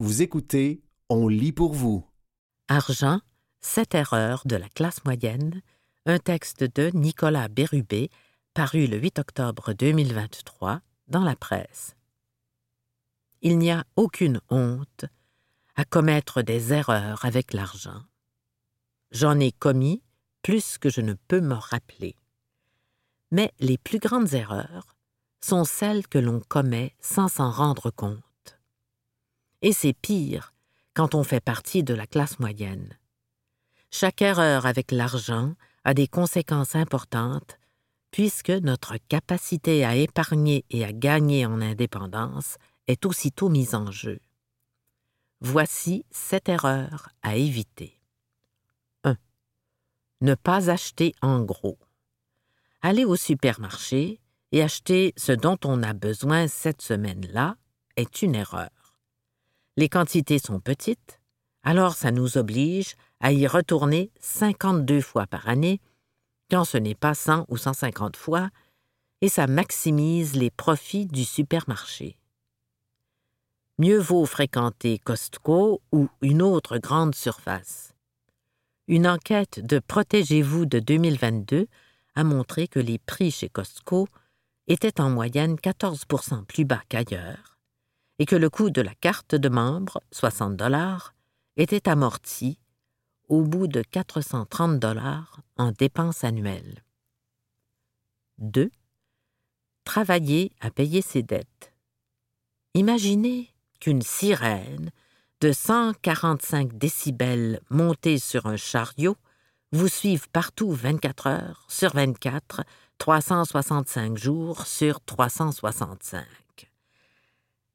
Vous écoutez On lit pour vous. Argent, sept erreurs de la classe moyenne, un texte de Nicolas Bérubé, paru le 8 octobre 2023 dans la presse. Il n'y a aucune honte à commettre des erreurs avec l'argent. J'en ai commis plus que je ne peux me rappeler. Mais les plus grandes erreurs sont celles que l'on commet sans s'en rendre compte. Et c'est pire quand on fait partie de la classe moyenne. Chaque erreur avec l'argent a des conséquences importantes puisque notre capacité à épargner et à gagner en indépendance est aussitôt mise en jeu. Voici sept erreurs à éviter. 1. Ne pas acheter en gros. Aller au supermarché et acheter ce dont on a besoin cette semaine-là est une erreur. Les quantités sont petites, alors ça nous oblige à y retourner 52 fois par année, quand ce n'est pas 100 ou 150 fois, et ça maximise les profits du supermarché. Mieux vaut fréquenter Costco ou une autre grande surface. Une enquête de Protégez-vous de 2022 a montré que les prix chez Costco étaient en moyenne 14% plus bas qu'ailleurs et que le coût de la carte de membre, 60 dollars, était amorti au bout de 430 dollars en dépenses annuelles. 2. Travailler à payer ses dettes. Imaginez qu'une sirène de 145 décibels montée sur un chariot vous suive partout 24 heures sur 24, 365 jours sur 365.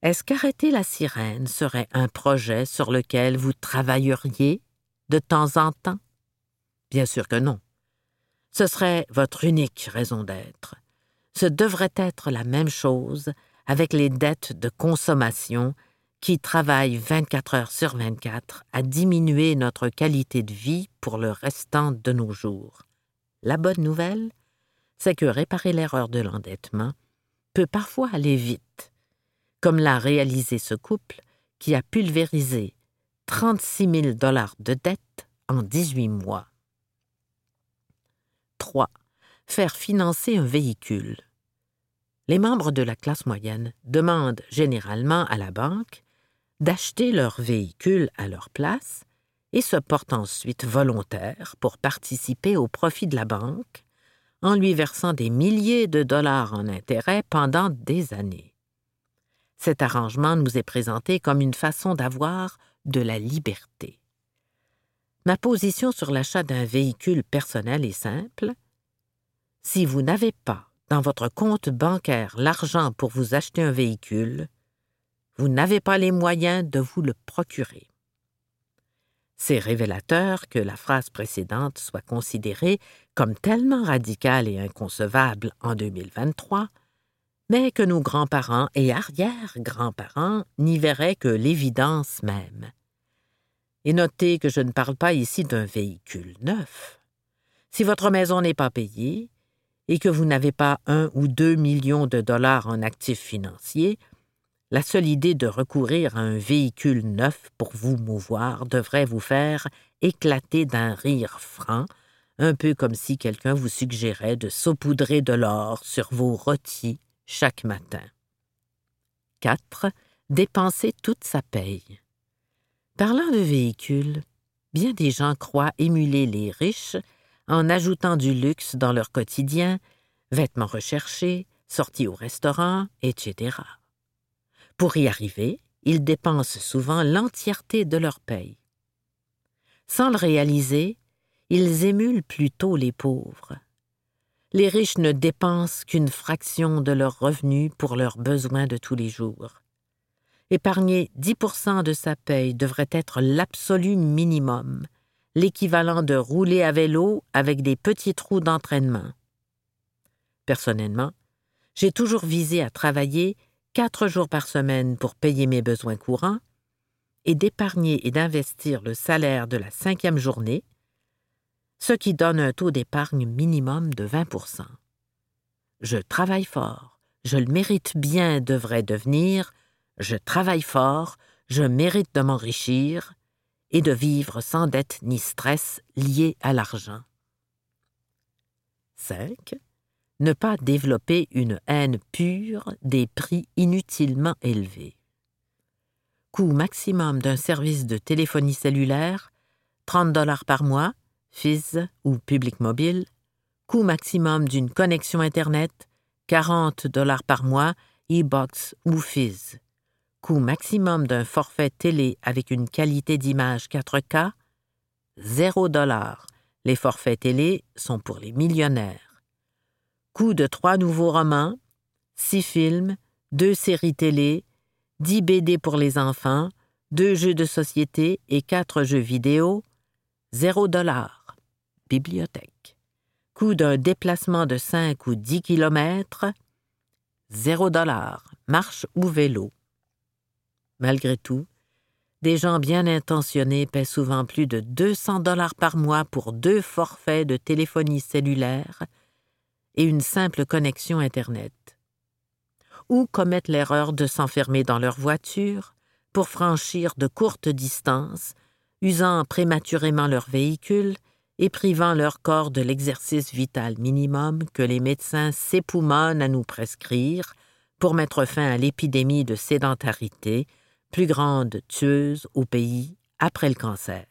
Est-ce qu'arrêter la sirène serait un projet sur lequel vous travailleriez de temps en temps? Bien sûr que non. Ce serait votre unique raison d'être. Ce devrait être la même chose avec les dettes de consommation qui travaillent 24 heures sur 24 à diminuer notre qualité de vie pour le restant de nos jours. La bonne nouvelle, c'est que réparer l'erreur de l'endettement peut parfois aller vite comme l'a réalisé ce couple qui a pulvérisé 36 000 dollars de dettes en 18 mois. 3. Faire financer un véhicule. Les membres de la classe moyenne demandent généralement à la banque d'acheter leur véhicule à leur place et se portent ensuite volontaires pour participer au profit de la banque en lui versant des milliers de dollars en intérêts pendant des années. Cet arrangement nous est présenté comme une façon d'avoir de la liberté. Ma position sur l'achat d'un véhicule personnel est simple. Si vous n'avez pas dans votre compte bancaire l'argent pour vous acheter un véhicule, vous n'avez pas les moyens de vous le procurer. C'est révélateur que la phrase précédente soit considérée comme tellement radicale et inconcevable en 2023 mais que nos grands-parents et arrière-grands-parents n'y verraient que l'évidence même. Et notez que je ne parle pas ici d'un véhicule neuf. Si votre maison n'est pas payée et que vous n'avez pas un ou deux millions de dollars en actifs financiers, la seule idée de recourir à un véhicule neuf pour vous mouvoir devrait vous faire éclater d'un rire franc, un peu comme si quelqu'un vous suggérait de saupoudrer de l'or sur vos rôtis chaque matin. 4. Dépenser toute sa paye. Parlant de véhicules, bien des gens croient émuler les riches en ajoutant du luxe dans leur quotidien, vêtements recherchés, sorties au restaurant, etc. Pour y arriver, ils dépensent souvent l'entièreté de leur paye. Sans le réaliser, ils émulent plutôt les pauvres, les riches ne dépensent qu'une fraction de leurs revenus pour leurs besoins de tous les jours. Épargner 10% de sa paye devrait être l'absolu minimum, l'équivalent de rouler à vélo avec des petits trous d'entraînement. Personnellement, j'ai toujours visé à travailler quatre jours par semaine pour payer mes besoins courants et d'épargner et d'investir le salaire de la cinquième journée, ce qui donne un taux d'épargne minimum de 20% Je travaille fort, je le mérite bien devrait devenir je travaille fort, je mérite de m'enrichir et de vivre sans dette ni stress liés à l'argent. 5. Ne pas développer une haine pure des prix inutilement élevés. Coût maximum d'un service de téléphonie cellulaire 30 dollars par mois, Fizz ou Public Mobile. Coût maximum d'une connexion Internet 40 dollars par mois, e-box ou Fizz. Coût maximum d'un forfait télé avec une qualité d'image 4K 0 dollars. Les forfaits télé sont pour les millionnaires. Coût de trois nouveaux romans, six films, deux séries télé, 10 BD pour les enfants, deux jeux de société et quatre jeux vidéo, 0 dollar. Bibliothèque. Coût d'un déplacement de 5 ou 10 kilomètres, 0 dollar. Marche ou vélo. Malgré tout, des gens bien intentionnés paient souvent plus de 200 dollars par mois pour deux forfaits de téléphonie cellulaire et une simple connexion Internet ou commettent l'erreur de s'enfermer dans leur voiture pour franchir de courtes distances, usant prématurément leur véhicule et privant leur corps de l'exercice vital minimum que les médecins s'époumonnent à nous prescrire pour mettre fin à l'épidémie de sédentarité, plus grande tueuse au pays après le cancer.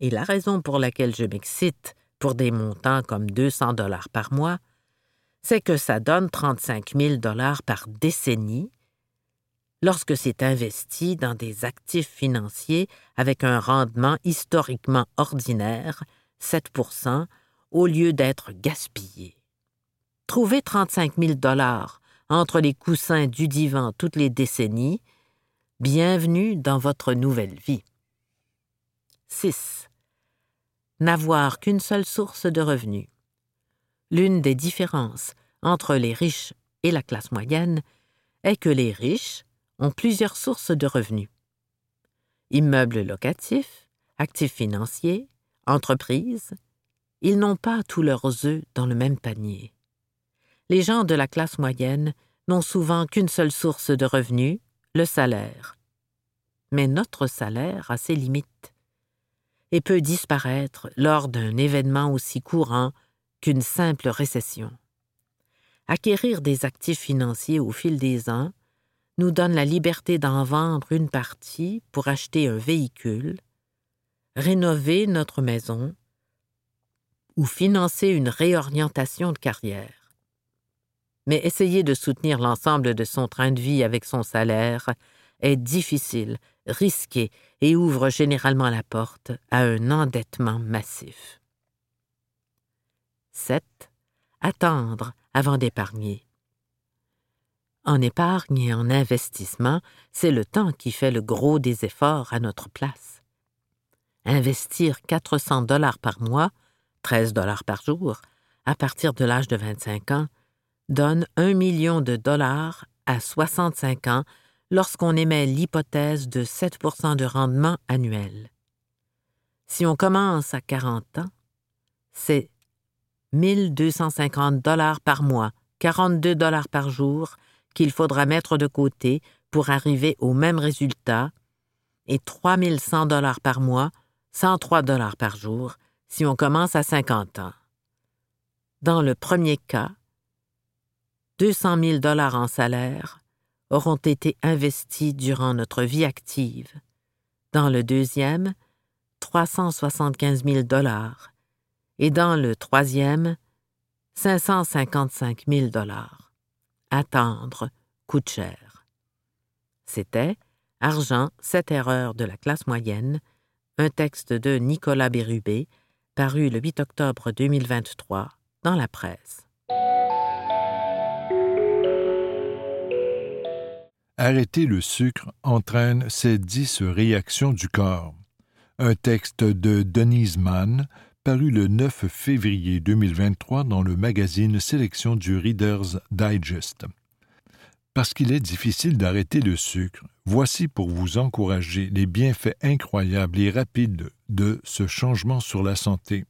Et la raison pour laquelle je m'excite pour des montants comme 200 dollars par mois, c'est que ça donne 35 000 dollars par décennie lorsque c'est investi dans des actifs financiers avec un rendement historiquement ordinaire, 7% au lieu d'être gaspillé. Trouver 35 000 dollars entre les coussins du divan toutes les décennies, bienvenue dans votre nouvelle vie. 6. N'avoir qu'une seule source de revenus. L'une des différences entre les riches et la classe moyenne est que les riches ont plusieurs sources de revenus. Immeubles locatifs, actifs financiers, entreprises, ils n'ont pas tous leurs œufs dans le même panier. Les gens de la classe moyenne n'ont souvent qu'une seule source de revenus, le salaire. Mais notre salaire a ses limites et peut disparaître lors d'un événement aussi courant qu'une simple récession. Acquérir des actifs financiers au fil des ans nous donne la liberté d'en vendre une partie pour acheter un véhicule, rénover notre maison ou financer une réorientation de carrière. Mais essayer de soutenir l'ensemble de son train de vie avec son salaire est difficile, risqué et ouvre généralement la porte à un endettement massif. 7. Attendre avant d'épargner. En épargne et en investissement, c'est le temps qui fait le gros des efforts à notre place. Investir 400 dollars par mois, 13 dollars par jour, à partir de l'âge de 25 ans, donne un million de dollars à 65 ans lorsqu'on émet l'hypothèse de 7% de rendement annuel. Si on commence à 40 ans, c'est 1250 dollars par mois, 42 dollars par jour qu'il faudra mettre de côté pour arriver au même résultat et 3100 dollars par mois, 103 dollars par jour si on commence à 50 ans. Dans le premier cas, 200 000 dollars en salaire auront été investis durant notre vie active. Dans le deuxième, 375 000 dollars et dans le troisième, 555 000 dollars. Attendre coûte cher. C'était Argent, cette erreur de la classe moyenne, un texte de Nicolas Bérubé, paru le 8 octobre 2023 dans la presse. Arrêter le sucre entraîne ces dix réactions du corps. Un texte de Denise Mann, paru le 9 février 2023 dans le magazine Sélection du Reader's Digest. Parce qu'il est difficile d'arrêter le sucre, voici pour vous encourager les bienfaits incroyables et rapides de ce changement sur la santé.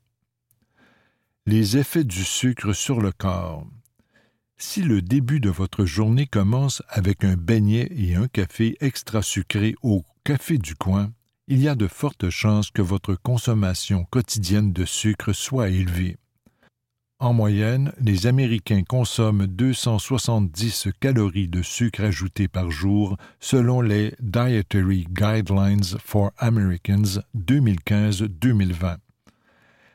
Les effets du sucre sur le corps. Si le début de votre journée commence avec un beignet et un café extra sucré au café du coin, il y a de fortes chances que votre consommation quotidienne de sucre soit élevée. En moyenne, les Américains consomment 270 calories de sucre ajouté par jour selon les Dietary Guidelines for Americans 2015-2020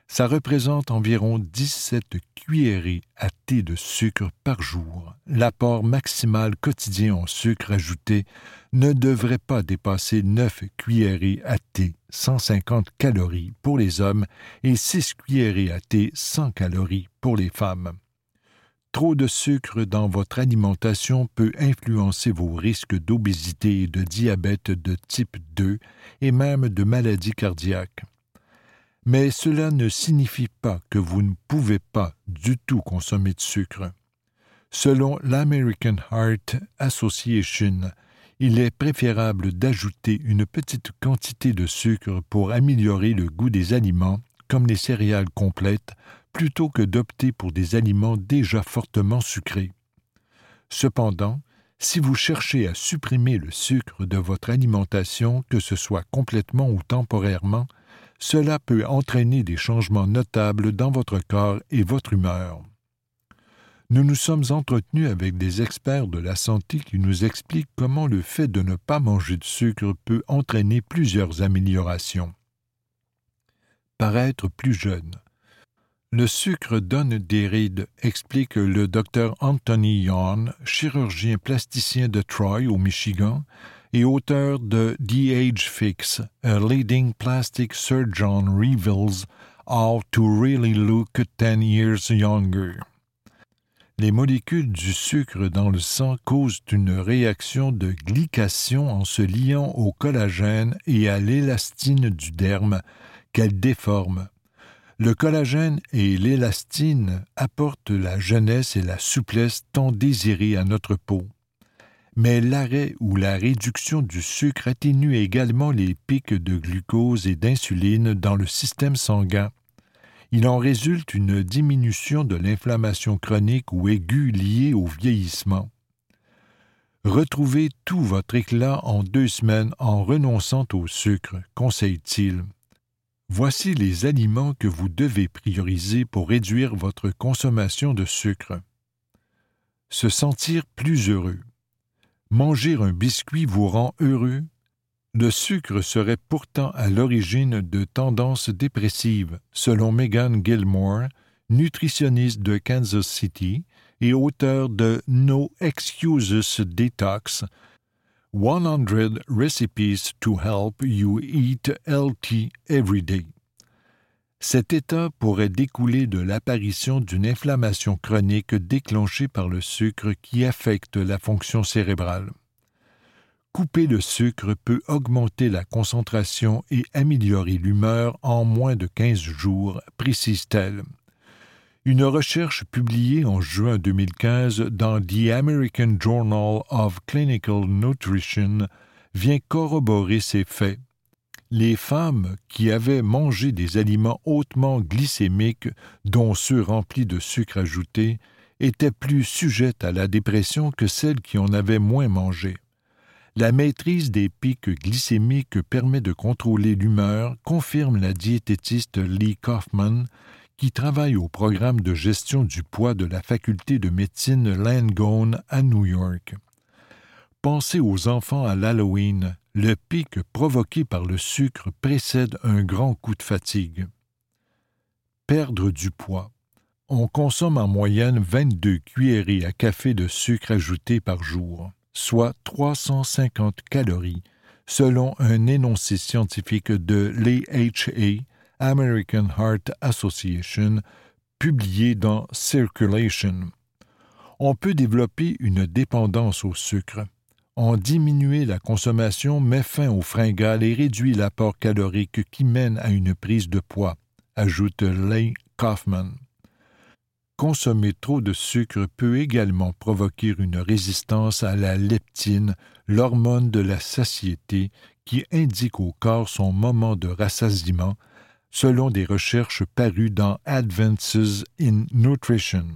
ça représente environ 17 cuillerées à thé de sucre par jour. L'apport maximal quotidien en sucre ajouté ne devrait pas dépasser 9 cuillerées à thé 150 calories pour les hommes et 6 cuillerées à thé 100 calories pour les femmes. Trop de sucre dans votre alimentation peut influencer vos risques d'obésité et de diabète de type 2 et même de maladies cardiaques mais cela ne signifie pas que vous ne pouvez pas du tout consommer de sucre. Selon l'American Heart Association, il est préférable d'ajouter une petite quantité de sucre pour améliorer le goût des aliments, comme les céréales complètes, plutôt que d'opter pour des aliments déjà fortement sucrés. Cependant, si vous cherchez à supprimer le sucre de votre alimentation, que ce soit complètement ou temporairement, cela peut entraîner des changements notables dans votre corps et votre humeur. Nous nous sommes entretenus avec des experts de la santé qui nous expliquent comment le fait de ne pas manger de sucre peut entraîner plusieurs améliorations. Paraître plus jeune. Le sucre donne des rides, explique le docteur Anthony Yorn, chirurgien plasticien de Troy au Michigan, et auteur de The Age Fix, A Leading Plastic Surgeon Reveals How to Really Look Ten Years Younger. Les molécules du sucre dans le sang causent une réaction de glycation en se liant au collagène et à l'élastine du derme qu'elles déforment. Le collagène et l'élastine apportent la jeunesse et la souplesse tant désirées à notre peau mais l'arrêt ou la réduction du sucre atténue également les pics de glucose et d'insuline dans le système sanguin. Il en résulte une diminution de l'inflammation chronique ou aiguë liée au vieillissement. Retrouvez tout votre éclat en deux semaines en renonçant au sucre, conseille-t-il. Voici les aliments que vous devez prioriser pour réduire votre consommation de sucre. Se sentir plus heureux. Manger un biscuit vous rend heureux? Le sucre serait pourtant à l'origine de tendances dépressives, selon Megan Gilmore, nutritionniste de Kansas City et auteur de No Excuses Detox 100 Recipes to Help You Eat Healthy Every Day. Cet état pourrait découler de l'apparition d'une inflammation chronique déclenchée par le sucre qui affecte la fonction cérébrale. Couper le sucre peut augmenter la concentration et améliorer l'humeur en moins de 15 jours, précise-t-elle. Une recherche publiée en juin 2015 dans The American Journal of Clinical Nutrition vient corroborer ces faits les femmes qui avaient mangé des aliments hautement glycémiques, dont ceux remplis de sucre ajouté, étaient plus sujettes à la dépression que celles qui en avaient moins mangé. La maîtrise des pics glycémiques permet de contrôler l'humeur, confirme la diététiste Lee Kaufman, qui travaille au programme de gestion du poids de la faculté de médecine Langone à New York. Pensez aux enfants à l'Halloween, le pic provoqué par le sucre précède un grand coup de fatigue. Perdre du poids. On consomme en moyenne 22 cuillerées à café de sucre ajouté par jour, soit 350 calories, selon un énoncé scientifique de l'AHA, American Heart Association, publié dans Circulation. On peut développer une dépendance au sucre en diminuer la consommation met fin aux fringales et réduit l'apport calorique qui mène à une prise de poids, ajoute Leigh Kaufman. Consommer trop de sucre peut également provoquer une résistance à la leptine, l'hormone de la satiété, qui indique au corps son moment de rassasiement, selon des recherches parues dans Advances in Nutrition.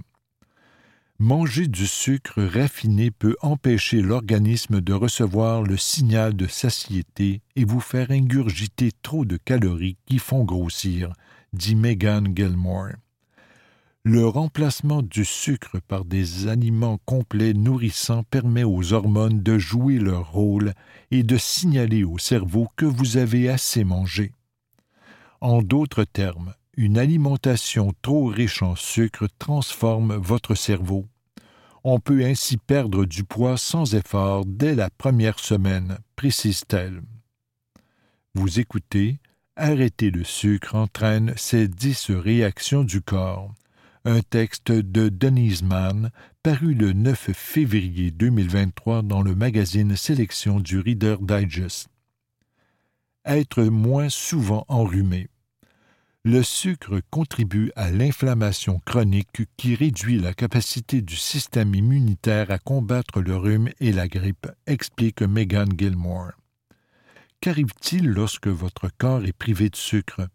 Manger du sucre raffiné peut empêcher l'organisme de recevoir le signal de satiété et vous faire ingurgiter trop de calories qui font grossir, dit Megan Gilmore. Le remplacement du sucre par des aliments complets nourrissants permet aux hormones de jouer leur rôle et de signaler au cerveau que vous avez assez mangé. En d'autres termes, une alimentation trop riche en sucre transforme votre cerveau. On peut ainsi perdre du poids sans effort dès la première semaine, précise-t-elle. Vous écoutez Arrêter le sucre entraîne ces dix réactions du corps. Un texte de Denise Mann paru le 9 février 2023 dans le magazine Sélection du Reader Digest. Être moins souvent enrhumé. Le sucre contribue à l'inflammation chronique qui réduit la capacité du système immunitaire à combattre le rhume et la grippe, explique Megan Gilmore. Qu'arrive-t-il lorsque votre corps est privé de sucre?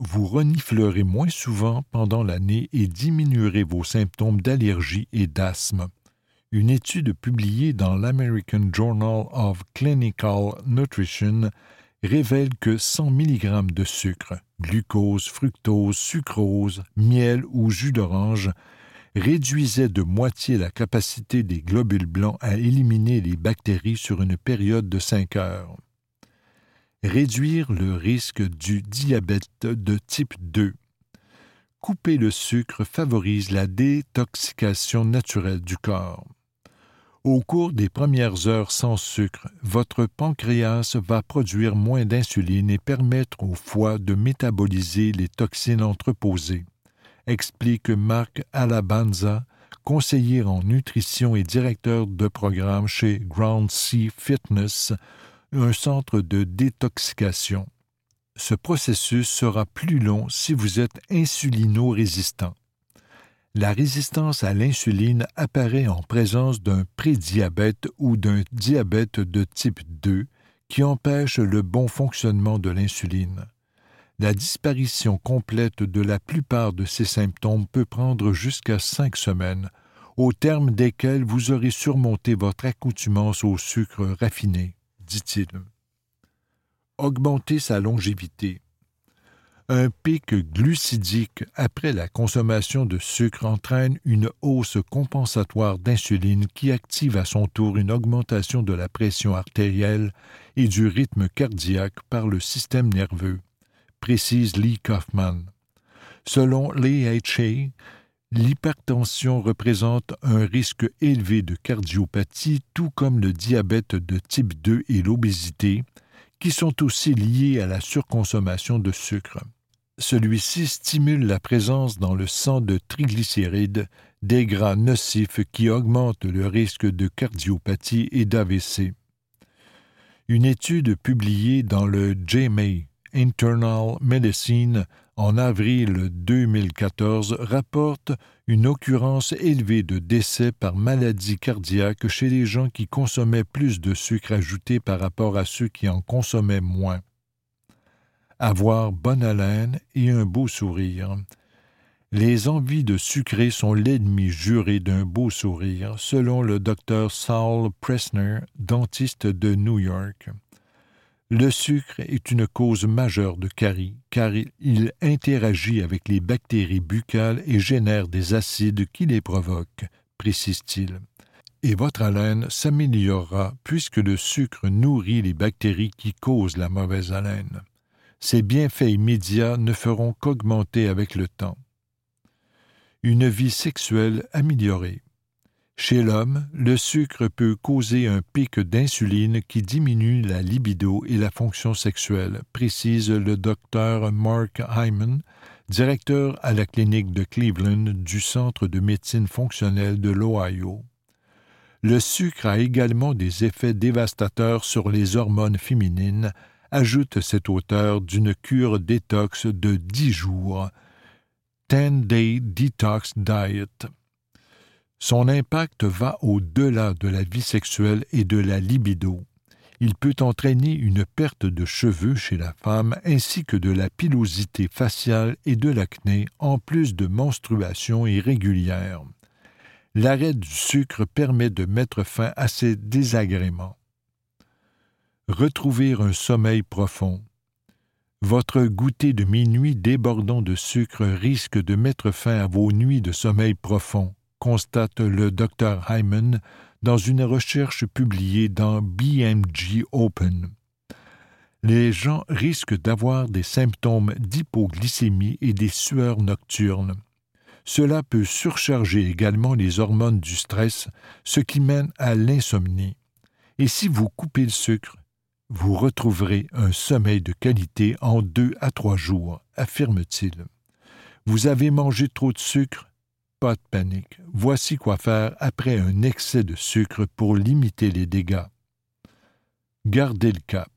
Vous reniflerez moins souvent pendant l'année et diminuerez vos symptômes d'allergie et d'asthme. Une étude publiée dans l'American Journal of Clinical Nutrition révèle que 100 mg de sucre, glucose, fructose, sucrose, miel ou jus d'orange réduisait de moitié la capacité des globules blancs à éliminer les bactéries sur une période de 5 heures. Réduire le risque du diabète de type 2. Couper le sucre favorise la détoxication naturelle du corps. Au cours des premières heures sans sucre, votre pancréas va produire moins d'insuline et permettre au foie de métaboliser les toxines entreposées, explique Marc Alabanza, conseiller en nutrition et directeur de programme chez Ground Sea Fitness, un centre de détoxication. Ce processus sera plus long si vous êtes insulino-résistant la résistance à l'insuline apparaît en présence d'un prédiabète ou d'un diabète de type 2 qui empêche le bon fonctionnement de l'insuline. La disparition complète de la plupart de ces symptômes peut prendre jusqu'à cinq semaines, au terme desquelles vous aurez surmonté votre accoutumance au sucre raffiné, dit-il. Augmenter sa longévité. Un pic glucidique après la consommation de sucre entraîne une hausse compensatoire d'insuline qui active à son tour une augmentation de la pression artérielle et du rythme cardiaque par le système nerveux, précise Lee Kaufman. Selon l'AHA, l'hypertension représente un risque élevé de cardiopathie, tout comme le diabète de type 2 et l'obésité, qui sont aussi liés à la surconsommation de sucre. Celui-ci stimule la présence dans le sang de triglycérides, des gras nocifs qui augmentent le risque de cardiopathie et d'AVC. Une étude publiée dans le JMA Internal Medicine en avril 2014 rapporte une occurrence élevée de décès par maladie cardiaque chez les gens qui consommaient plus de sucre ajouté par rapport à ceux qui en consommaient moins. Avoir bonne haleine et un beau sourire. Les envies de sucrer sont l'ennemi juré d'un beau sourire, selon le docteur Saul Pressner, dentiste de New York. Le sucre est une cause majeure de carie, car il interagit avec les bactéries buccales et génère des acides qui les provoquent, précise-t-il. Et votre haleine s'améliorera puisque le sucre nourrit les bactéries qui causent la mauvaise haleine. Ces bienfaits immédiats ne feront qu'augmenter avec le temps. Une vie sexuelle améliorée. Chez l'homme, le sucre peut causer un pic d'insuline qui diminue la libido et la fonction sexuelle, précise le docteur Mark Hyman, directeur à la clinique de Cleveland du Centre de médecine fonctionnelle de l'Ohio. Le sucre a également des effets dévastateurs sur les hormones féminines, ajoute cet auteur d'une cure détox de dix jours, Ten Day Detox Diet. Son impact va au-delà de la vie sexuelle et de la libido. Il peut entraîner une perte de cheveux chez la femme ainsi que de la pilosité faciale et de l'acné, en plus de menstruations irrégulières. l'arrêt du sucre permet de mettre fin à ces désagréments. Retrouver un sommeil profond. Votre goûter de minuit débordant de sucre risque de mettre fin à vos nuits de sommeil profond, constate le Dr Hyman dans une recherche publiée dans BMG Open. Les gens risquent d'avoir des symptômes d'hypoglycémie et des sueurs nocturnes. Cela peut surcharger également les hormones du stress, ce qui mène à l'insomnie. Et si vous coupez le sucre, vous retrouverez un sommeil de qualité en deux à trois jours, affirme-t-il. Vous avez mangé trop de sucre? Pas de panique. Voici quoi faire après un excès de sucre pour limiter les dégâts. Gardez le cap.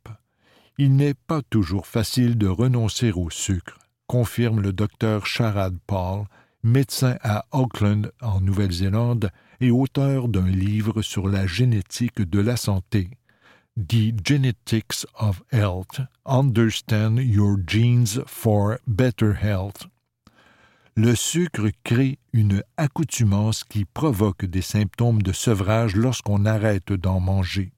Il n'est pas toujours facile de renoncer au sucre, confirme le docteur Sharad Paul, médecin à Auckland, en Nouvelle-Zélande, et auteur d'un livre sur la génétique de la santé. The Genetics of Health Understand Your Genes for Better Health. Le sucre crée une accoutumance qui provoque des symptômes de sevrage lorsqu'on arrête d'en manger.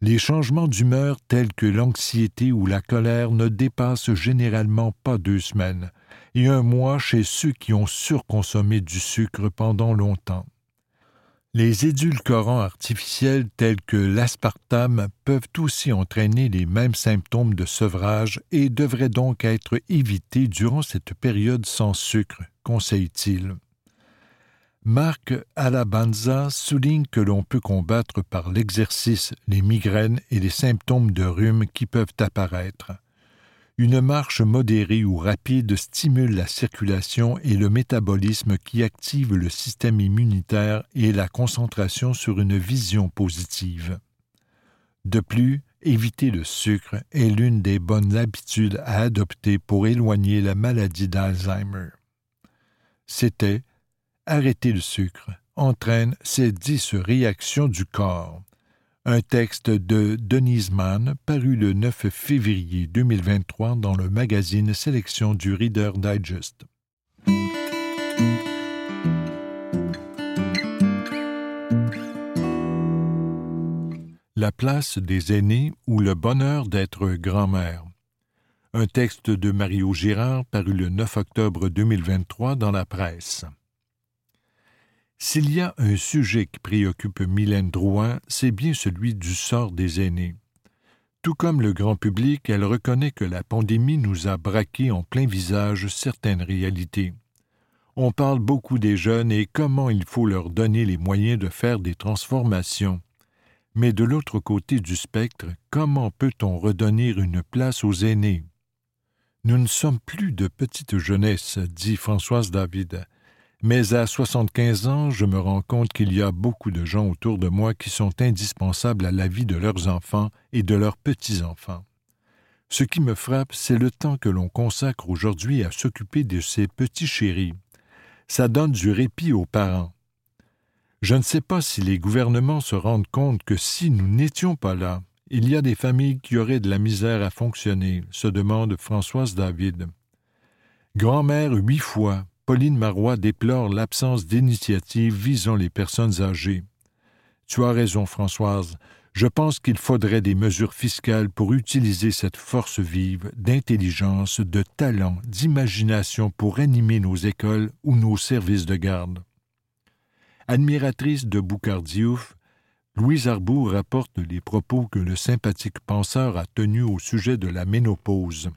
Les changements d'humeur tels que l'anxiété ou la colère ne dépassent généralement pas deux semaines, et un mois chez ceux qui ont surconsommé du sucre pendant longtemps. Les édulcorants artificiels tels que l'aspartame peuvent aussi entraîner les mêmes symptômes de sevrage et devraient donc être évités durant cette période sans sucre, conseille-t-il. Marc Alabanza souligne que l'on peut combattre par l'exercice les migraines et les symptômes de rhume qui peuvent apparaître. Une marche modérée ou rapide stimule la circulation et le métabolisme qui active le système immunitaire et la concentration sur une vision positive. De plus, éviter le sucre est l'une des bonnes habitudes à adopter pour éloigner la maladie d'Alzheimer. C'était Arrêter le sucre entraîne ces dix réactions du corps. Un texte de Denise Mann paru le 9 février 2023 dans le magazine Sélection du Reader Digest. La place des aînés ou le bonheur d'être grand-mère. Un texte de Mario Girard paru le 9 octobre 2023 dans la presse. S'il y a un sujet qui préoccupe Mylène Drouin, c'est bien celui du sort des aînés. Tout comme le grand public, elle reconnaît que la pandémie nous a braqué en plein visage certaines réalités. On parle beaucoup des jeunes et comment il faut leur donner les moyens de faire des transformations. Mais de l'autre côté du spectre, comment peut-on redonner une place aux aînés? Nous ne sommes plus de petite jeunesse, dit Françoise David. Mais à 75 ans, je me rends compte qu'il y a beaucoup de gens autour de moi qui sont indispensables à la vie de leurs enfants et de leurs petits-enfants. Ce qui me frappe, c'est le temps que l'on consacre aujourd'hui à s'occuper de ces petits chéris. Ça donne du répit aux parents. Je ne sais pas si les gouvernements se rendent compte que si nous n'étions pas là, il y a des familles qui auraient de la misère à fonctionner, se demande Françoise David. Grand-mère huit fois, Pauline Marois déplore l'absence d'initiatives visant les personnes âgées. Tu as raison, Françoise. Je pense qu'il faudrait des mesures fiscales pour utiliser cette force vive, d'intelligence, de talent, d'imagination pour animer nos écoles ou nos services de garde. Admiratrice de Boucardiouf, Louise Arbour rapporte les propos que le sympathique penseur a tenus au sujet de la ménopause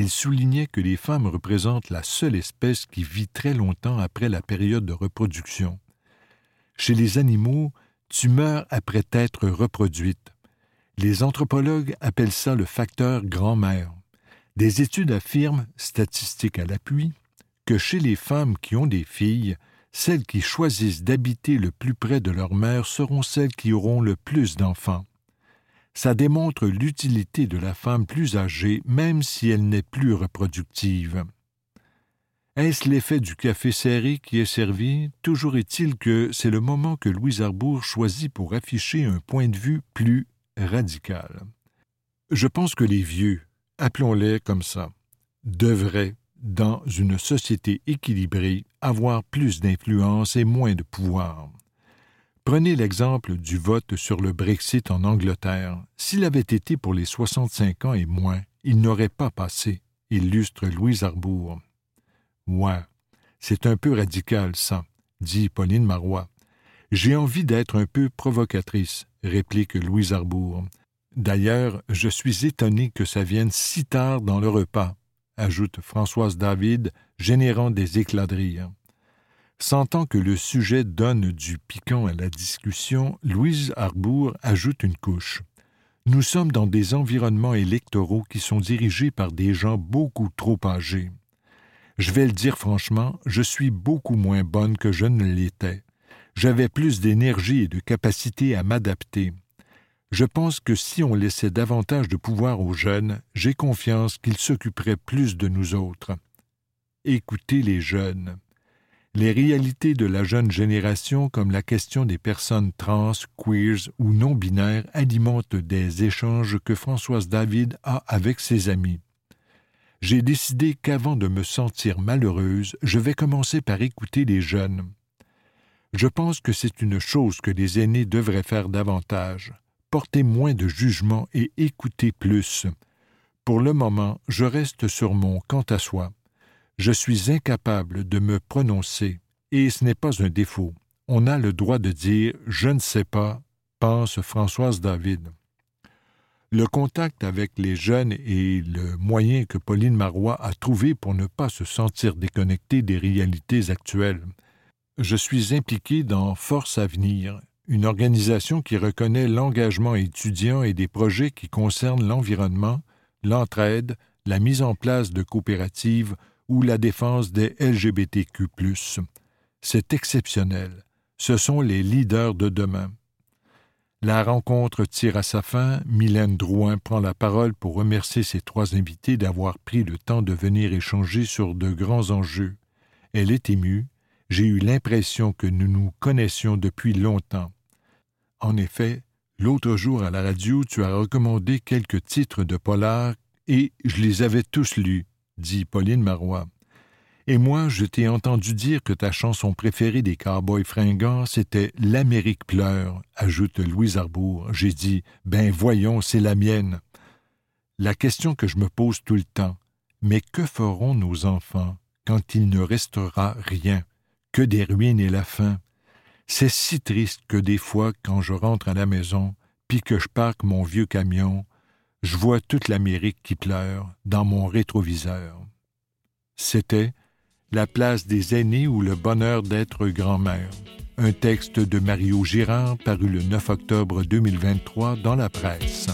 il soulignait que les femmes représentent la seule espèce qui vit très longtemps après la période de reproduction. Chez les animaux, tu meurs après t'être reproduite. Les anthropologues appellent ça le facteur grand-mère. Des études affirment, statistiques à l'appui, que chez les femmes qui ont des filles, celles qui choisissent d'habiter le plus près de leur mère seront celles qui auront le plus d'enfants ça démontre l'utilité de la femme plus âgée, même si elle n'est plus reproductive. Est-ce l'effet du café serré qui est servi? Toujours est-il que c'est le moment que Louise Arbour choisit pour afficher un point de vue plus radical. Je pense que les vieux, appelons-les comme ça, devraient dans une société équilibrée, avoir plus d'influence et moins de pouvoir. Prenez l'exemple du vote sur le Brexit en Angleterre. S'il avait été pour les 65 ans et moins, il n'aurait pas passé, illustre Louise Arbour. Ouais, c'est un peu radical, ça, dit Pauline Marois. J'ai envie d'être un peu provocatrice, réplique Louise Arbour. D'ailleurs, je suis étonné que ça vienne si tard dans le repas, ajoute Françoise David, générant des éclats de rire. Sentant que le sujet donne du piquant à la discussion, Louise Arbour ajoute une couche. Nous sommes dans des environnements électoraux qui sont dirigés par des gens beaucoup trop âgés. Je vais le dire franchement, je suis beaucoup moins bonne que je ne l'étais. J'avais plus d'énergie et de capacité à m'adapter. Je pense que si on laissait davantage de pouvoir aux jeunes, j'ai confiance qu'ils s'occuperaient plus de nous autres. Écoutez les jeunes. Les réalités de la jeune génération, comme la question des personnes trans, queers ou non binaires, alimentent des échanges que Françoise David a avec ses amis. J'ai décidé qu'avant de me sentir malheureuse, je vais commencer par écouter les jeunes. Je pense que c'est une chose que les aînés devraient faire davantage porter moins de jugement et écouter plus. Pour le moment, je reste sur mon quant à soi je suis incapable de me prononcer, et ce n'est pas un défaut. On a le droit de dire je ne sais pas, pense Françoise David. Le contact avec les jeunes est le moyen que Pauline Marois a trouvé pour ne pas se sentir déconnectée des réalités actuelles. Je suis impliqué dans Force Avenir, une organisation qui reconnaît l'engagement étudiant et des projets qui concernent l'environnement, l'entraide, la mise en place de coopératives, ou la défense des LGBTQ. C'est exceptionnel. Ce sont les leaders de demain. La rencontre tire à sa fin. Mylène Drouin prend la parole pour remercier ses trois invités d'avoir pris le temps de venir échanger sur de grands enjeux. Elle est émue. J'ai eu l'impression que nous nous connaissions depuis longtemps. En effet, l'autre jour à la radio, tu as recommandé quelques titres de polar et je les avais tous lus dit Pauline Marois. Et moi, je t'ai entendu dire que ta chanson préférée des cowboys fringants, c'était L'Amérique pleure, ajoute Louise Arbour. J'ai dit, ben voyons, c'est la mienne. La question que je me pose tout le temps, mais que feront nos enfants quand il ne restera rien, que des ruines et la faim? C'est si triste que des fois, quand je rentre à la maison, puis que je parque mon vieux camion, je vois toute l'Amérique qui pleure dans mon rétroviseur. C'était La place des aînés ou le bonheur d'être grand-mère, un texte de Mario Girard paru le 9 octobre 2023 dans la presse.